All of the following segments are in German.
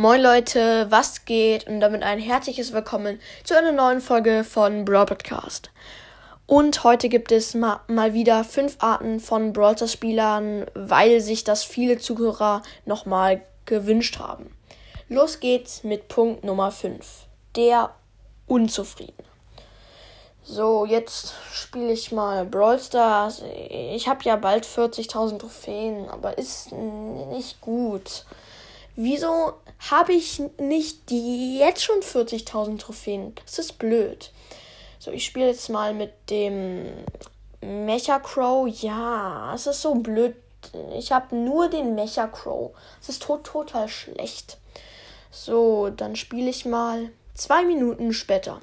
Moin Leute, was geht? Und damit ein herzliches Willkommen zu einer neuen Folge von Brawl Podcast. Und heute gibt es ma mal wieder fünf Arten von Brawl Spielern, weil sich das viele Zuhörer nochmal gewünscht haben. Los geht's mit Punkt Nummer 5. Der Unzufriedene. So, jetzt spiele ich mal Brawl Stars. Ich habe ja bald 40.000 Trophäen, aber ist nicht gut. Wieso habe ich nicht die jetzt schon 40.000 Trophäen? Das ist blöd. So, ich spiele jetzt mal mit dem Mecha Crow. Ja, es ist so blöd. Ich habe nur den Mecha Crow. Es ist tot, total schlecht. So, dann spiele ich mal zwei Minuten später.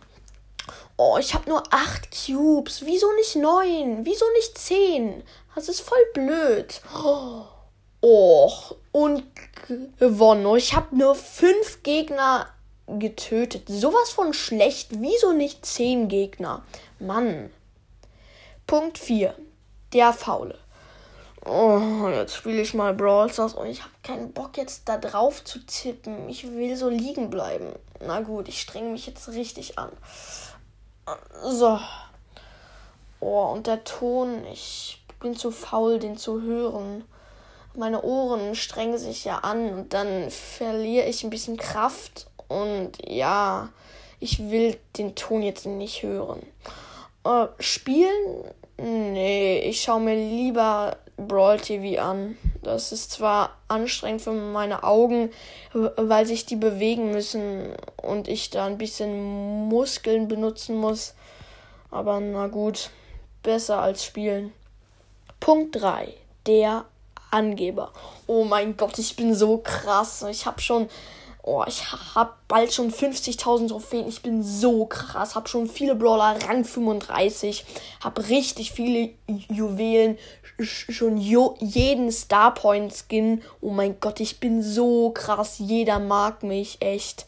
Oh, ich habe nur acht Cubes. Wieso nicht neun? Wieso nicht zehn? Das ist voll blöd. Oh. Och, und gewonnen. Ich habe nur fünf Gegner getötet. Sowas von schlecht. Wieso nicht zehn Gegner? Mann. Punkt 4. Der Faule. Oh, jetzt spiele ich mal Brawl Stars und ich habe keinen Bock jetzt da drauf zu tippen. Ich will so liegen bleiben. Na gut, ich strenge mich jetzt richtig an. So. Oh, und der Ton, ich bin zu faul, den zu hören meine Ohren strengen sich ja an und dann verliere ich ein bisschen Kraft und ja, ich will den Ton jetzt nicht hören. Äh, spielen? Nee, ich schaue mir lieber Brawl TV an. Das ist zwar anstrengend für meine Augen, weil sich die bewegen müssen und ich da ein bisschen Muskeln benutzen muss. Aber na gut, besser als spielen. Punkt 3. Der Angeber. Oh mein Gott, ich bin so krass. Ich habe schon, oh, ich habe bald schon 50.000 Trophäen. Ich bin so krass. Habe schon viele Brawler, Rang 35. Habe richtig viele Juwelen. Schon jeden Starpoint Skin. Oh mein Gott, ich bin so krass. Jeder mag mich echt.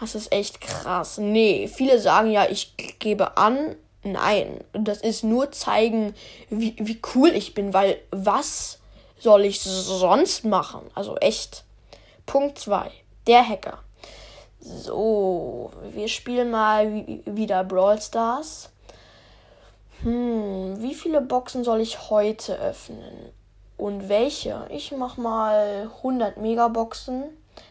Das ist echt krass. Nee, viele sagen ja, ich gebe an. Nein, das ist nur zeigen, wie, wie cool ich bin, weil was soll ich sonst machen? Also echt. Punkt 2. Der Hacker. So, wir spielen mal wieder Brawl Stars. Hm, wie viele Boxen soll ich heute öffnen? Und welche? Ich mach mal 100 Megaboxen.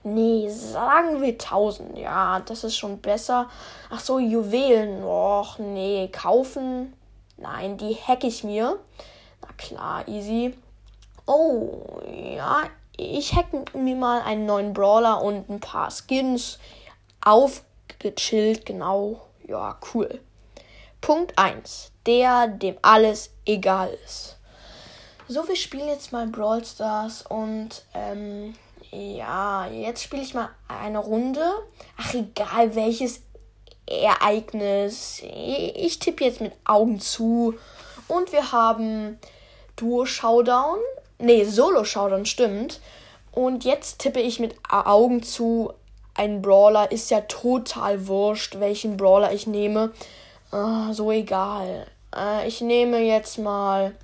Nee, sagen wir 1000. Ja, das ist schon besser. Ach so, Juwelen. Och, nee, kaufen. Nein, die hack ich mir. Na klar, easy. Oh, ja, ich hack mir mal einen neuen Brawler und ein paar Skins aufgechillt, genau. Ja, cool. Punkt 1. Der, dem alles egal ist. So, wir spielen jetzt mal Brawl Stars und ähm, ja, jetzt spiele ich mal eine Runde. Ach, egal welches Ereignis. Ich tippe jetzt mit Augen zu. Und wir haben Duo Showdown Nee, Solo-Showdown stimmt. Und jetzt tippe ich mit Augen zu. Ein Brawler ist ja total wurscht, welchen Brawler ich nehme. Uh, so egal. Uh, ich nehme jetzt mal.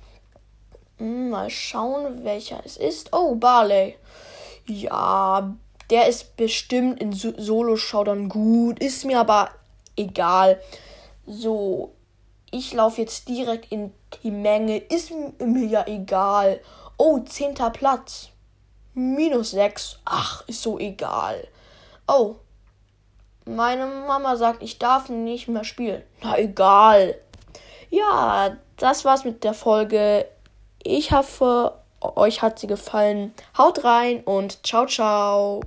Hm, mal schauen, welcher es ist. Oh, Barley. Ja, der ist bestimmt in so Solo-Showdown gut. Ist mir aber egal. So, ich laufe jetzt direkt in die Menge. Ist mir ja egal. Oh, zehnter Platz. Minus sechs. Ach, ist so egal. Oh. Meine Mama sagt, ich darf nicht mehr spielen. Na egal. Ja, das war's mit der Folge. Ich hoffe, euch hat sie gefallen. Haut rein und ciao, ciao.